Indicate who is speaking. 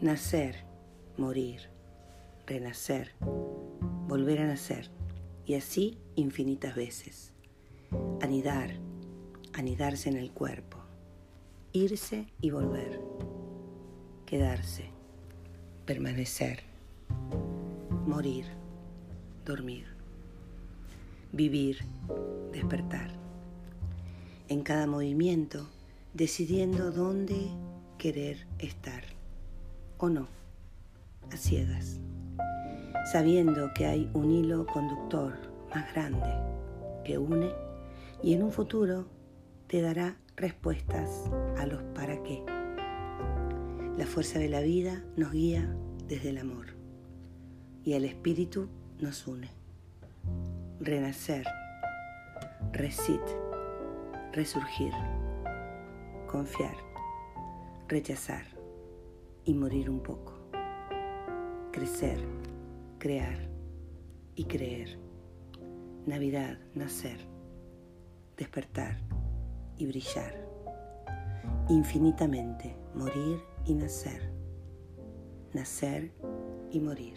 Speaker 1: Nacer, morir, renacer, volver a nacer y así infinitas veces. Anidar, anidarse en el cuerpo, irse y volver, quedarse, permanecer, morir, dormir, vivir, despertar. En cada movimiento, decidiendo dónde querer estar o no, a ciegas, sabiendo que hay un hilo conductor más grande que une y en un futuro te dará respuestas a los para qué. La fuerza de la vida nos guía desde el amor y el espíritu nos une. Renacer, resit, resurgir, confiar, rechazar y morir un poco. Crecer, crear y creer. Navidad, nacer, despertar y brillar. Infinitamente morir y nacer. Nacer y morir.